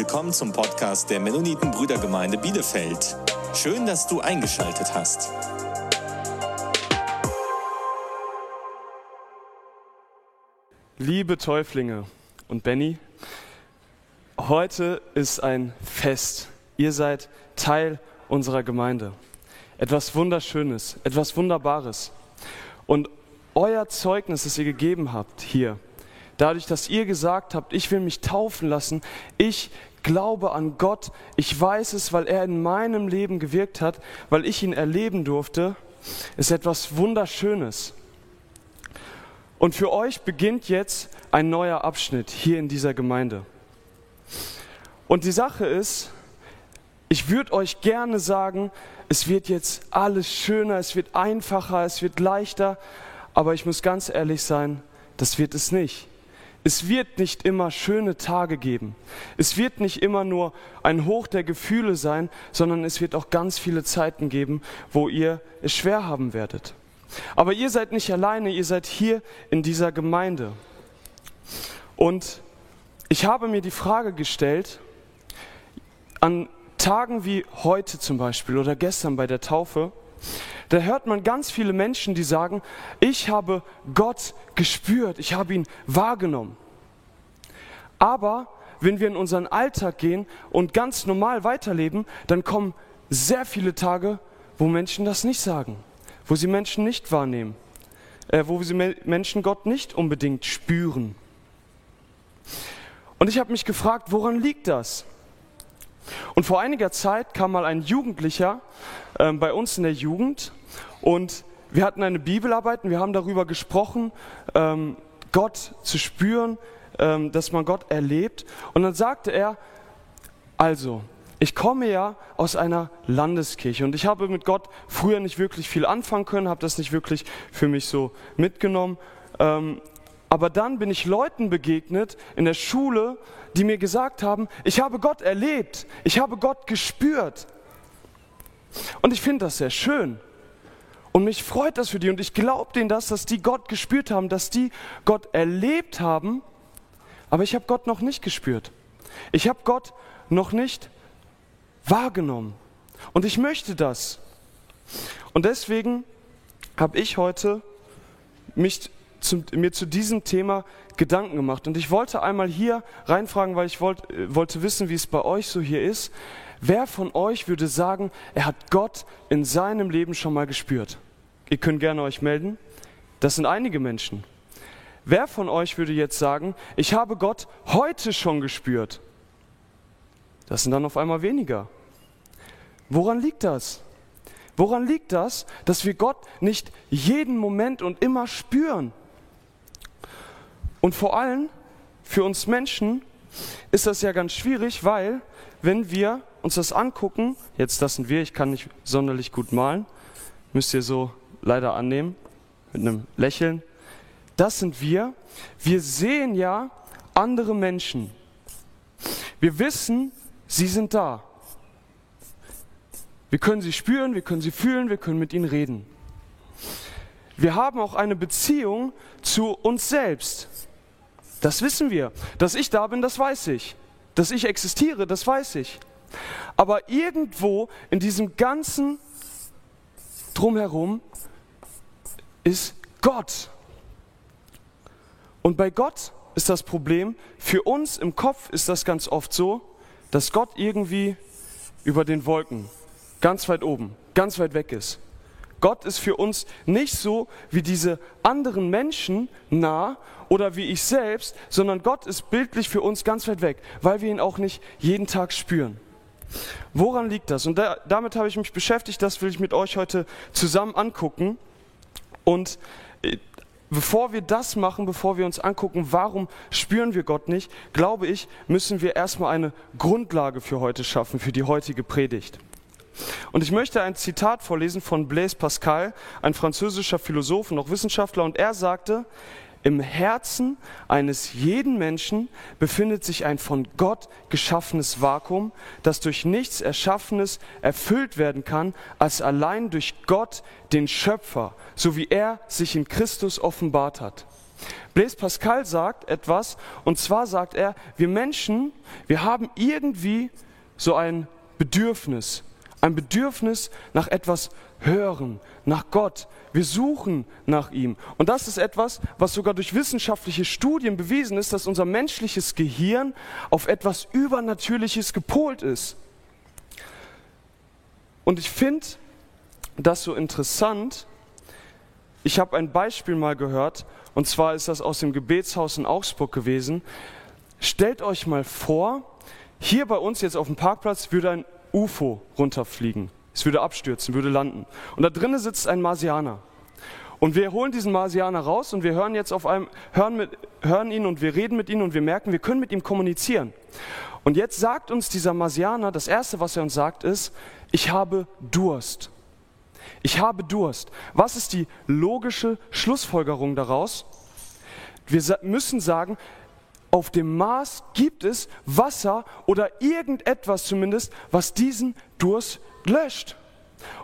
willkommen zum Podcast der Mennoniten Brüdergemeinde Bielefeld. Schön, dass du eingeschaltet hast. Liebe Täuflinge und Benny, heute ist ein Fest. Ihr seid Teil unserer Gemeinde. Etwas Wunderschönes, etwas Wunderbares. Und euer Zeugnis, das ihr gegeben habt hier, dadurch, dass ihr gesagt habt, ich will mich taufen lassen, ich glaube an Gott, ich weiß es, weil er in meinem Leben gewirkt hat, weil ich ihn erleben durfte, ist etwas Wunderschönes. Und für euch beginnt jetzt ein neuer Abschnitt hier in dieser Gemeinde. Und die Sache ist, ich würde euch gerne sagen, es wird jetzt alles schöner, es wird einfacher, es wird leichter, aber ich muss ganz ehrlich sein, das wird es nicht. Es wird nicht immer schöne Tage geben. Es wird nicht immer nur ein Hoch der Gefühle sein, sondern es wird auch ganz viele Zeiten geben, wo ihr es schwer haben werdet. Aber ihr seid nicht alleine, ihr seid hier in dieser Gemeinde. Und ich habe mir die Frage gestellt, an Tagen wie heute zum Beispiel oder gestern bei der Taufe, da hört man ganz viele Menschen, die sagen, ich habe Gott gespürt, ich habe ihn wahrgenommen. Aber wenn wir in unseren Alltag gehen und ganz normal weiterleben, dann kommen sehr viele Tage, wo Menschen das nicht sagen, wo sie Menschen nicht wahrnehmen, äh, wo sie Menschen Gott nicht unbedingt spüren. Und ich habe mich gefragt, woran liegt das? Und vor einiger Zeit kam mal ein Jugendlicher äh, bei uns in der Jugend und wir hatten eine Bibelarbeit und wir haben darüber gesprochen, ähm, Gott zu spüren, ähm, dass man Gott erlebt. Und dann sagte er, also, ich komme ja aus einer Landeskirche und ich habe mit Gott früher nicht wirklich viel anfangen können, habe das nicht wirklich für mich so mitgenommen. Ähm, aber dann bin ich Leuten begegnet in der Schule, die mir gesagt haben, ich habe Gott erlebt, ich habe Gott gespürt. Und ich finde das sehr schön. Und mich freut das für die. Und ich glaube denen das, dass die Gott gespürt haben, dass die Gott erlebt haben. Aber ich habe Gott noch nicht gespürt. Ich habe Gott noch nicht wahrgenommen. Und ich möchte das. Und deswegen habe ich heute mich zu, mir zu diesem Thema Gedanken gemacht. Und ich wollte einmal hier reinfragen, weil ich wollt, äh, wollte wissen, wie es bei euch so hier ist. Wer von euch würde sagen, er hat Gott in seinem Leben schon mal gespürt? Ihr könnt gerne euch melden. Das sind einige Menschen. Wer von euch würde jetzt sagen, ich habe Gott heute schon gespürt? Das sind dann auf einmal weniger. Woran liegt das? Woran liegt das, dass wir Gott nicht jeden Moment und immer spüren? Und vor allem für uns Menschen ist das ja ganz schwierig, weil wenn wir uns das angucken, jetzt das sind wir, ich kann nicht sonderlich gut malen, müsst ihr so leider annehmen, mit einem Lächeln, das sind wir. Wir sehen ja andere Menschen. Wir wissen, sie sind da. Wir können sie spüren, wir können sie fühlen, wir können mit ihnen reden. Wir haben auch eine Beziehung zu uns selbst. Das wissen wir. Dass ich da bin, das weiß ich. Dass ich existiere, das weiß ich. Aber irgendwo in diesem ganzen Drumherum ist Gott. Und bei Gott ist das Problem, für uns im Kopf ist das ganz oft so, dass Gott irgendwie über den Wolken, ganz weit oben, ganz weit weg ist. Gott ist für uns nicht so wie diese anderen Menschen nah oder wie ich selbst, sondern Gott ist bildlich für uns ganz weit weg, weil wir ihn auch nicht jeden Tag spüren. Woran liegt das? Und da, damit habe ich mich beschäftigt, das will ich mit euch heute zusammen angucken. Und äh, bevor wir das machen, bevor wir uns angucken, warum spüren wir Gott nicht, glaube ich, müssen wir erstmal eine Grundlage für heute schaffen, für die heutige Predigt. Und ich möchte ein Zitat vorlesen von Blaise Pascal, ein französischer Philosoph und auch Wissenschaftler, und er sagte, im Herzen eines jeden Menschen befindet sich ein von Gott geschaffenes Vakuum, das durch nichts Erschaffenes erfüllt werden kann, als allein durch Gott, den Schöpfer, so wie er sich in Christus offenbart hat. Blaise Pascal sagt etwas, und zwar sagt er, wir Menschen, wir haben irgendwie so ein Bedürfnis, ein Bedürfnis nach etwas Hören, nach Gott. Wir suchen nach ihm. Und das ist etwas, was sogar durch wissenschaftliche Studien bewiesen ist, dass unser menschliches Gehirn auf etwas Übernatürliches gepolt ist. Und ich finde das so interessant. Ich habe ein Beispiel mal gehört, und zwar ist das aus dem Gebetshaus in Augsburg gewesen. Stellt euch mal vor, hier bei uns jetzt auf dem Parkplatz würde ein UFO runterfliegen. Es würde abstürzen, würde landen. Und da drinnen sitzt ein Marsianer. Und wir holen diesen Marsianer raus und wir hören jetzt auf einem, hören, mit, hören ihn und wir reden mit ihm und wir merken, wir können mit ihm kommunizieren. Und jetzt sagt uns dieser Marsianer, das erste, was er uns sagt, ist, ich habe Durst. Ich habe Durst. Was ist die logische Schlussfolgerung daraus? Wir müssen sagen, auf dem Mars gibt es Wasser oder irgendetwas zumindest, was diesen Durst löscht.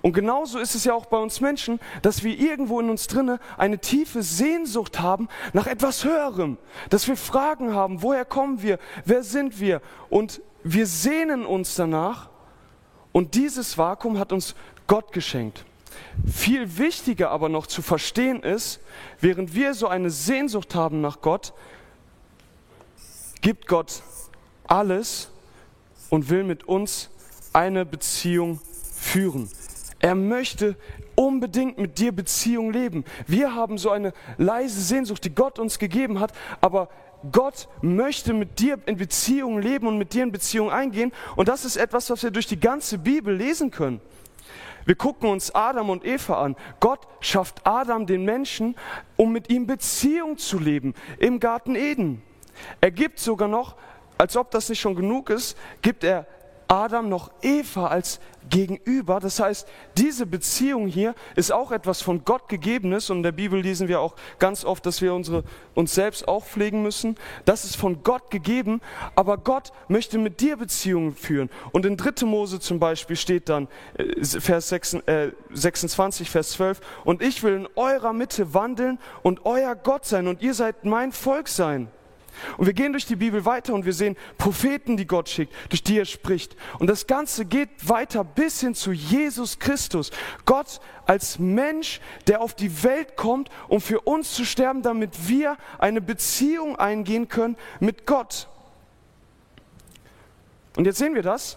Und genauso ist es ja auch bei uns Menschen, dass wir irgendwo in uns drinne eine tiefe Sehnsucht haben nach etwas Höherem, dass wir Fragen haben, woher kommen wir, wer sind wir? Und wir sehnen uns danach. Und dieses Vakuum hat uns Gott geschenkt. Viel wichtiger aber noch zu verstehen ist, während wir so eine Sehnsucht haben nach Gott, gibt Gott alles und will mit uns eine Beziehung führen. Er möchte unbedingt mit dir Beziehung leben. Wir haben so eine leise Sehnsucht, die Gott uns gegeben hat, aber Gott möchte mit dir in Beziehung leben und mit dir in Beziehung eingehen. Und das ist etwas, was wir durch die ganze Bibel lesen können. Wir gucken uns Adam und Eva an. Gott schafft Adam, den Menschen, um mit ihm Beziehung zu leben im Garten Eden. Er gibt sogar noch, als ob das nicht schon genug ist, gibt er Adam noch Eva als Gegenüber. Das heißt, diese Beziehung hier ist auch etwas von Gott gegebenes und in der Bibel lesen wir auch ganz oft, dass wir unsere, uns selbst auch pflegen müssen. Das ist von Gott gegeben, aber Gott möchte mit dir Beziehungen führen. Und in 3. Mose zum Beispiel steht dann, äh, Vers 26, äh, Vers 12, und ich will in eurer Mitte wandeln und euer Gott sein und ihr seid mein Volk sein. Und wir gehen durch die Bibel weiter und wir sehen Propheten, die Gott schickt, durch die er spricht. Und das Ganze geht weiter bis hin zu Jesus Christus. Gott als Mensch, der auf die Welt kommt, um für uns zu sterben, damit wir eine Beziehung eingehen können mit Gott. Und jetzt sehen wir das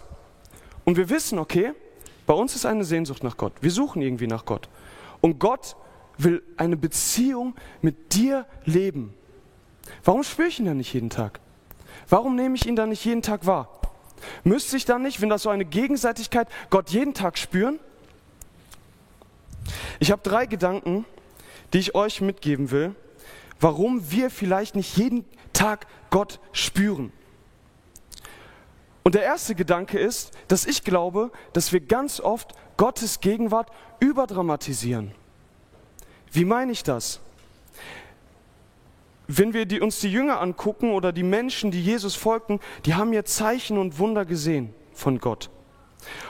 und wir wissen, okay, bei uns ist eine Sehnsucht nach Gott. Wir suchen irgendwie nach Gott. Und Gott will eine Beziehung mit dir leben. Warum spüre ich ihn dann nicht jeden Tag? Warum nehme ich ihn dann nicht jeden Tag wahr? Müsste ich dann nicht, wenn das so eine Gegenseitigkeit, Gott jeden Tag spüren? Ich habe drei Gedanken, die ich euch mitgeben will, warum wir vielleicht nicht jeden Tag Gott spüren. Und der erste Gedanke ist, dass ich glaube, dass wir ganz oft Gottes Gegenwart überdramatisieren. Wie meine ich das? Wenn wir die, uns die Jünger angucken oder die Menschen, die Jesus folgten, die haben ja Zeichen und Wunder gesehen von Gott.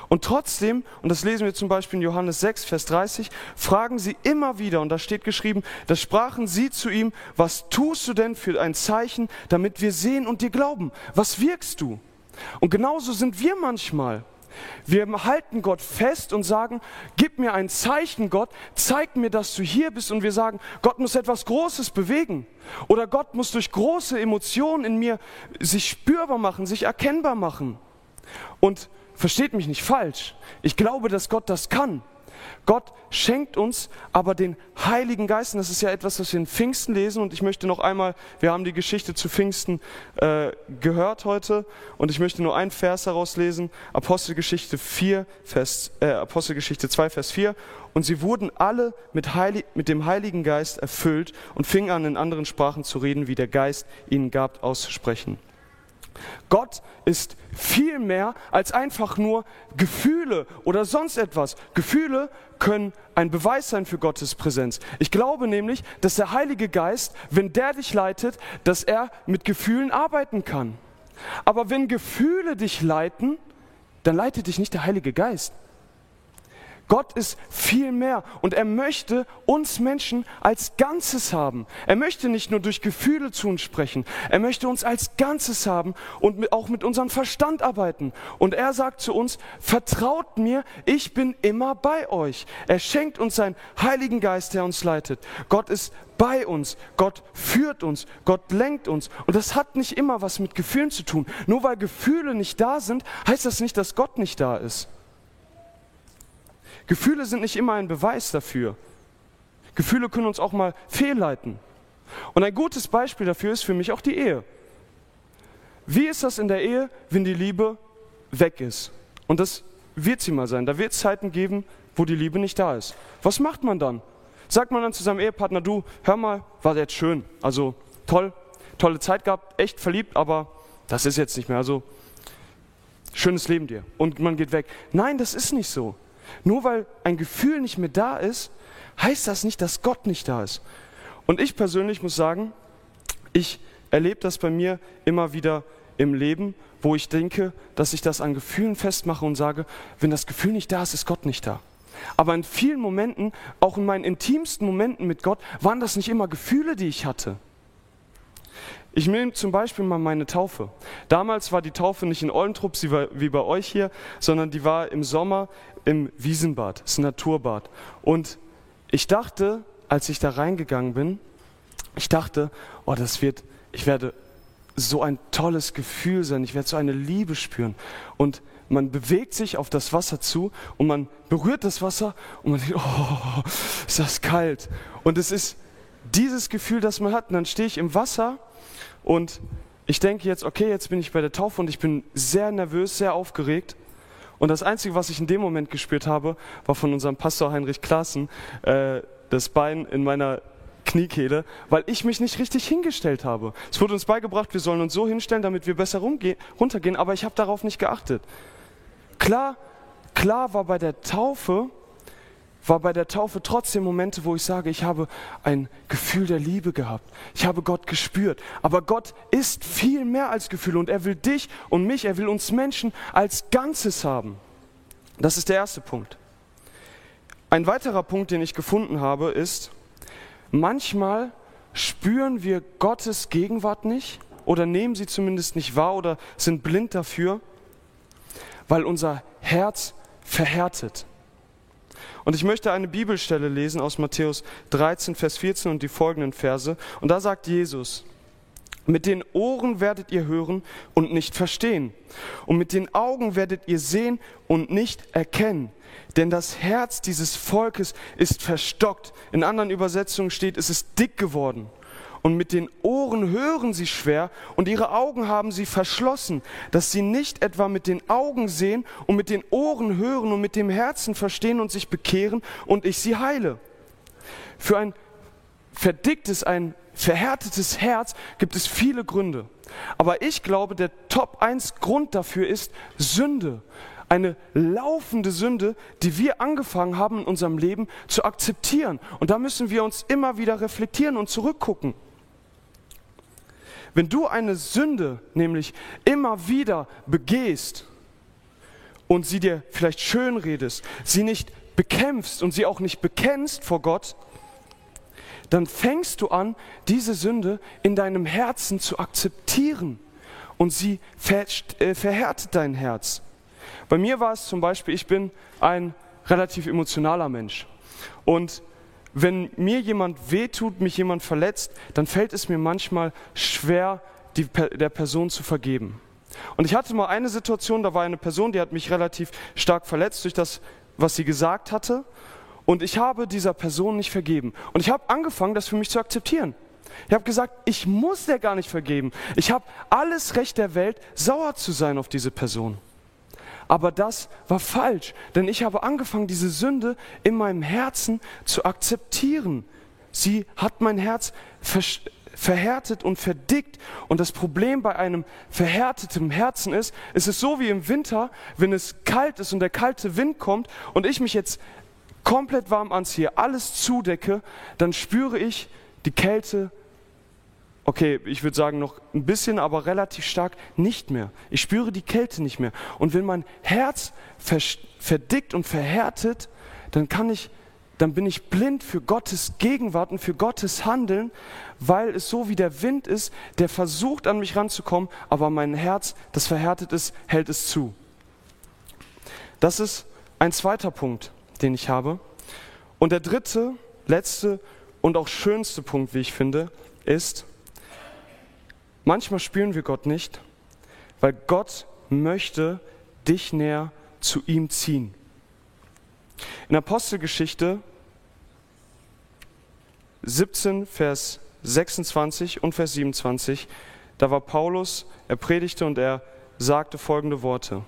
Und trotzdem, und das lesen wir zum Beispiel in Johannes 6, Vers 30, fragen sie immer wieder, und da steht geschrieben, da sprachen sie zu ihm, was tust du denn für ein Zeichen, damit wir sehen und dir glauben? Was wirkst du? Und genauso sind wir manchmal. Wir halten Gott fest und sagen, gib mir ein Zeichen, Gott, zeig mir, dass du hier bist. Und wir sagen, Gott muss etwas Großes bewegen. Oder Gott muss durch große Emotionen in mir sich spürbar machen, sich erkennbar machen. Und versteht mich nicht falsch, ich glaube, dass Gott das kann. Gott schenkt uns aber den Heiligen Geist. Und das ist ja etwas, was wir in Pfingsten lesen. Und ich möchte noch einmal, wir haben die Geschichte zu Pfingsten äh, gehört heute. Und ich möchte nur einen Vers daraus lesen. Apostelgeschichte 4, Vers, äh, Apostelgeschichte 2, Vers 4. Und sie wurden alle mit, Heilig, mit dem Heiligen Geist erfüllt und fingen an, in anderen Sprachen zu reden, wie der Geist ihnen gab, auszusprechen. Gott ist viel mehr als einfach nur Gefühle oder sonst etwas. Gefühle können ein Beweis sein für Gottes Präsenz. Ich glaube nämlich, dass der Heilige Geist, wenn der dich leitet, dass er mit Gefühlen arbeiten kann. Aber wenn Gefühle dich leiten, dann leitet dich nicht der Heilige Geist. Gott ist viel mehr und er möchte uns Menschen als Ganzes haben. Er möchte nicht nur durch Gefühle zu uns sprechen, er möchte uns als Ganzes haben und auch mit unserem Verstand arbeiten. Und er sagt zu uns, vertraut mir, ich bin immer bei euch. Er schenkt uns seinen Heiligen Geist, der uns leitet. Gott ist bei uns, Gott führt uns, Gott lenkt uns. Und das hat nicht immer was mit Gefühlen zu tun. Nur weil Gefühle nicht da sind, heißt das nicht, dass Gott nicht da ist. Gefühle sind nicht immer ein Beweis dafür. Gefühle können uns auch mal fehlleiten. Und ein gutes Beispiel dafür ist für mich auch die Ehe. Wie ist das in der Ehe, wenn die Liebe weg ist? Und das wird sie mal sein. Da wird es Zeiten geben, wo die Liebe nicht da ist. Was macht man dann? Sagt man dann zu seinem Ehepartner, du, hör mal, war jetzt schön. Also toll, tolle Zeit gehabt, echt verliebt, aber das ist jetzt nicht mehr. Also schönes Leben dir. Und man geht weg. Nein, das ist nicht so. Nur weil ein Gefühl nicht mehr da ist, heißt das nicht, dass Gott nicht da ist. Und ich persönlich muss sagen, ich erlebe das bei mir immer wieder im Leben, wo ich denke, dass ich das an Gefühlen festmache und sage, wenn das Gefühl nicht da ist, ist Gott nicht da. Aber in vielen Momenten, auch in meinen intimsten Momenten mit Gott, waren das nicht immer Gefühle, die ich hatte. Ich nehme zum Beispiel mal meine Taufe. Damals war die Taufe nicht in Ollentrupp wie bei euch hier, sondern die war im Sommer im Wiesenbad, das Naturbad. Und ich dachte, als ich da reingegangen bin, ich dachte, oh, das wird, ich werde so ein tolles Gefühl sein, ich werde so eine Liebe spüren. Und man bewegt sich auf das Wasser zu und man berührt das Wasser und man denkt, oh, ist das kalt. Und es ist dieses Gefühl, das man hat. Und dann stehe ich im Wasser und ich denke jetzt, okay, jetzt bin ich bei der Taufe und ich bin sehr nervös, sehr aufgeregt. Und das Einzige, was ich in dem Moment gespürt habe, war von unserem Pastor Heinrich Klaassen äh, das Bein in meiner Kniekehle, weil ich mich nicht richtig hingestellt habe. Es wurde uns beigebracht, wir sollen uns so hinstellen, damit wir besser runtergehen, aber ich habe darauf nicht geachtet. Klar, klar war bei der Taufe, war bei der Taufe trotzdem Momente, wo ich sage, ich habe ein Gefühl der Liebe gehabt. Ich habe Gott gespürt. Aber Gott ist viel mehr als Gefühl und er will dich und mich, er will uns Menschen als Ganzes haben. Das ist der erste Punkt. Ein weiterer Punkt, den ich gefunden habe, ist, manchmal spüren wir Gottes Gegenwart nicht oder nehmen sie zumindest nicht wahr oder sind blind dafür weil unser Herz verhärtet. Und ich möchte eine Bibelstelle lesen aus Matthäus 13, Vers 14 und die folgenden Verse. Und da sagt Jesus, mit den Ohren werdet ihr hören und nicht verstehen. Und mit den Augen werdet ihr sehen und nicht erkennen. Denn das Herz dieses Volkes ist verstockt. In anderen Übersetzungen steht, es ist dick geworden und mit den Ohren hören sie schwer und ihre Augen haben sie verschlossen, dass sie nicht etwa mit den Augen sehen und mit den Ohren hören und mit dem Herzen verstehen und sich bekehren und ich sie heile. Für ein verdicktes, ein verhärtetes Herz gibt es viele Gründe. Aber ich glaube, der Top 1 Grund dafür ist Sünde. Eine laufende Sünde, die wir angefangen haben in unserem Leben zu akzeptieren. Und da müssen wir uns immer wieder reflektieren und zurückgucken. Wenn du eine Sünde nämlich immer wieder begehst und sie dir vielleicht schön redest, sie nicht bekämpfst und sie auch nicht bekennst vor Gott, dann fängst du an, diese Sünde in deinem Herzen zu akzeptieren und sie äh, verhärtet dein Herz. Bei mir war es zum Beispiel, ich bin ein relativ emotionaler Mensch und wenn mir jemand wehtut, mich jemand verletzt, dann fällt es mir manchmal schwer, die, der Person zu vergeben. Und ich hatte mal eine Situation, da war eine Person, die hat mich relativ stark verletzt durch das, was sie gesagt hatte. Und ich habe dieser Person nicht vergeben. Und ich habe angefangen, das für mich zu akzeptieren. Ich habe gesagt, ich muss der gar nicht vergeben. Ich habe alles Recht der Welt, sauer zu sein auf diese Person. Aber das war falsch, denn ich habe angefangen, diese Sünde in meinem Herzen zu akzeptieren. Sie hat mein Herz verhärtet und verdickt. Und das Problem bei einem verhärteten Herzen ist, es ist so wie im Winter, wenn es kalt ist und der kalte Wind kommt und ich mich jetzt komplett warm anziehe, alles zudecke, dann spüre ich die Kälte okay, ich würde sagen noch ein bisschen, aber relativ stark nicht mehr. Ich spüre die Kälte nicht mehr. Und wenn mein Herz verdickt und verhärtet, dann kann ich dann bin ich blind für Gottes Gegenwart und für Gottes Handeln, weil es so wie der Wind ist, der versucht an mich ranzukommen, aber mein Herz, das verhärtet ist, hält es zu. Das ist ein zweiter Punkt, den ich habe. Und der dritte, letzte und auch schönste Punkt, wie ich finde, ist, manchmal spüren wir Gott nicht, weil Gott möchte dich näher zu ihm ziehen. In Apostelgeschichte 17, Vers 26 und Vers 27, da war Paulus, er predigte und er sagte folgende Worte.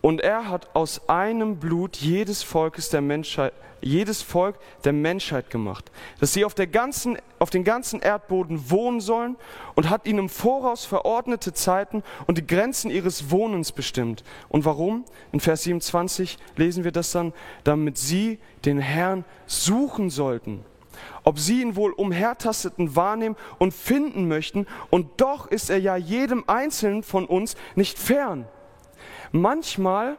Und er hat aus einem Blut jedes Volkes der Menschheit, jedes Volk der Menschheit gemacht, dass sie auf, der ganzen, auf den ganzen Erdboden wohnen sollen und hat ihnen im Voraus verordnete Zeiten und die Grenzen ihres Wohnens bestimmt. Und warum? In Vers 27 lesen wir das dann, damit sie den Herrn suchen sollten ob sie ihn wohl umhertasteten wahrnehmen und finden möchten, und doch ist er ja jedem Einzelnen von uns nicht fern. Manchmal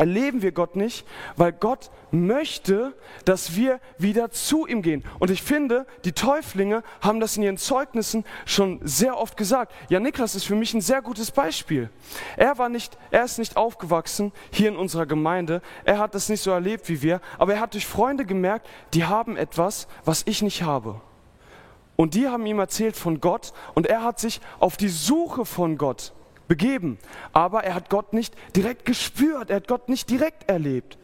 erleben wir Gott nicht, weil Gott möchte, dass wir wieder zu ihm gehen. Und ich finde, die Täuflinge haben das in ihren Zeugnissen schon sehr oft gesagt. Ja, Niklas ist für mich ein sehr gutes Beispiel. Er war nicht, er ist nicht aufgewachsen hier in unserer Gemeinde. Er hat das nicht so erlebt wie wir, aber er hat durch Freunde gemerkt, die haben etwas, was ich nicht habe. Und die haben ihm erzählt von Gott und er hat sich auf die Suche von Gott begeben. Aber er hat Gott nicht direkt gespürt, er hat Gott nicht direkt erlebt.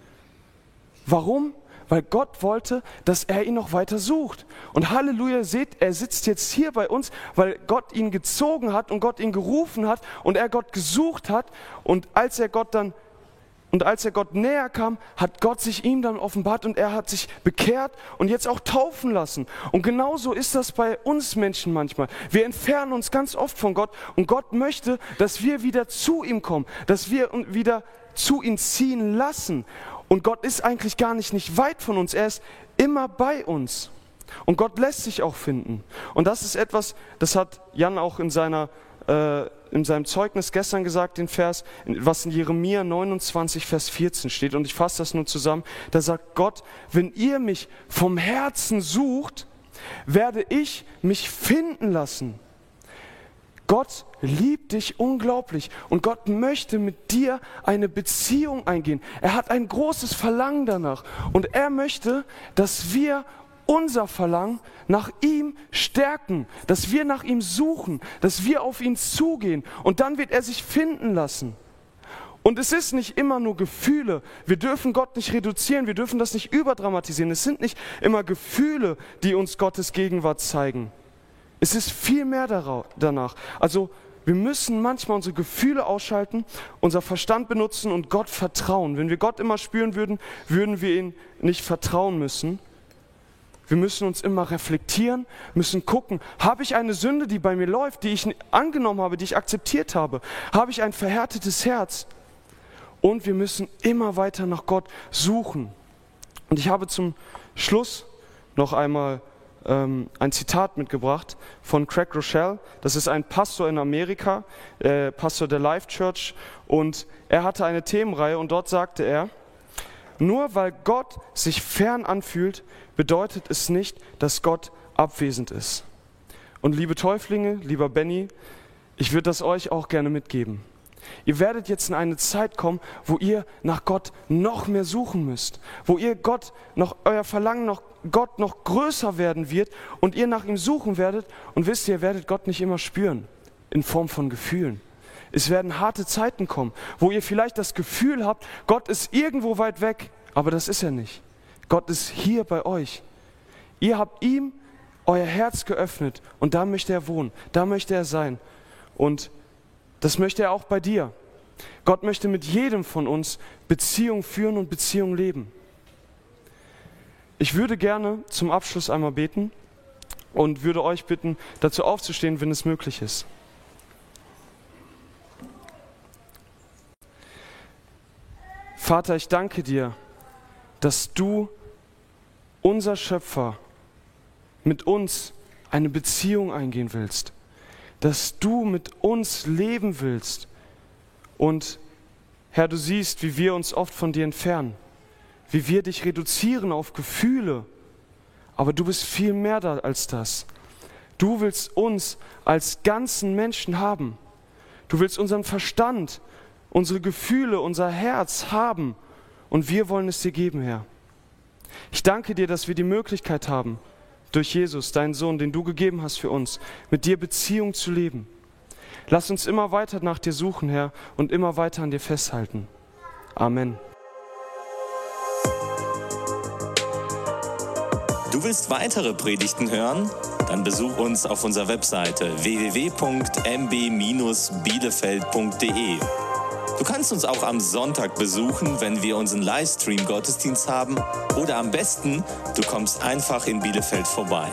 Warum? Weil Gott wollte, dass er ihn noch weiter sucht. Und Halleluja, seht, er sitzt jetzt hier bei uns, weil Gott ihn gezogen hat und Gott ihn gerufen hat und er Gott gesucht hat. Und als er Gott dann und als er Gott näher kam, hat Gott sich ihm dann offenbart und er hat sich bekehrt und jetzt auch taufen lassen. Und genauso ist das bei uns Menschen manchmal. Wir entfernen uns ganz oft von Gott und Gott möchte, dass wir wieder zu ihm kommen, dass wir wieder zu ihm ziehen lassen. Und Gott ist eigentlich gar nicht, nicht weit von uns, er ist immer bei uns. Und Gott lässt sich auch finden. Und das ist etwas, das hat Jan auch in seiner äh, in seinem Zeugnis gestern gesagt, den Vers, was in Jeremia 29, Vers 14 steht. Und ich fasse das nur zusammen. Da sagt Gott, wenn ihr mich vom Herzen sucht, werde ich mich finden lassen. Gott liebt dich unglaublich und Gott möchte mit dir eine Beziehung eingehen. Er hat ein großes Verlangen danach und er möchte, dass wir unser Verlangen nach ihm stärken, dass wir nach ihm suchen, dass wir auf ihn zugehen und dann wird er sich finden lassen. Und es ist nicht immer nur Gefühle. Wir dürfen Gott nicht reduzieren, wir dürfen das nicht überdramatisieren. Es sind nicht immer Gefühle, die uns Gottes Gegenwart zeigen. Es ist viel mehr danach. Also wir müssen manchmal unsere Gefühle ausschalten, unser Verstand benutzen und Gott vertrauen. Wenn wir Gott immer spüren würden, würden wir ihn nicht vertrauen müssen. Wir müssen uns immer reflektieren, müssen gucken, habe ich eine Sünde, die bei mir läuft, die ich angenommen habe, die ich akzeptiert habe? Habe ich ein verhärtetes Herz? Und wir müssen immer weiter nach Gott suchen. Und ich habe zum Schluss noch einmal ähm, ein Zitat mitgebracht von Craig Rochelle. Das ist ein Pastor in Amerika, äh, Pastor der Life Church. Und er hatte eine Themenreihe und dort sagte er, nur weil Gott sich fern anfühlt, bedeutet es nicht, dass Gott abwesend ist. Und liebe Täuflinge, lieber Benny, ich würde das euch auch gerne mitgeben. Ihr werdet jetzt in eine Zeit kommen, wo ihr nach Gott noch mehr suchen müsst, wo ihr Gott noch euer Verlangen nach Gott noch größer werden wird und ihr nach ihm suchen werdet und wisst ihr, ihr werdet Gott nicht immer spüren in Form von Gefühlen. Es werden harte Zeiten kommen, wo ihr vielleicht das Gefühl habt, Gott ist irgendwo weit weg, aber das ist er nicht. Gott ist hier bei euch. Ihr habt ihm euer Herz geöffnet und da möchte er wohnen, da möchte er sein. Und das möchte er auch bei dir. Gott möchte mit jedem von uns Beziehung führen und Beziehung leben. Ich würde gerne zum Abschluss einmal beten und würde euch bitten, dazu aufzustehen, wenn es möglich ist. Vater, ich danke dir, dass du, unser Schöpfer, mit uns eine Beziehung eingehen willst, dass du mit uns leben willst. Und Herr, du siehst, wie wir uns oft von dir entfernen, wie wir dich reduzieren auf Gefühle. Aber du bist viel mehr da als das. Du willst uns als ganzen Menschen haben. Du willst unseren Verstand, unsere Gefühle, unser Herz haben. Und wir wollen es dir geben, Herr. Ich danke dir, dass wir die Möglichkeit haben, durch Jesus, deinen Sohn, den du gegeben hast für uns, mit dir Beziehung zu leben. Lass uns immer weiter nach dir suchen, Herr, und immer weiter an dir festhalten. Amen. Du willst weitere Predigten hören? Dann besuch uns auf unserer Webseite www.mb-bielefeld.de. Du kannst uns auch am Sonntag besuchen, wenn wir unseren Livestream-Gottesdienst haben. Oder am besten, du kommst einfach in Bielefeld vorbei.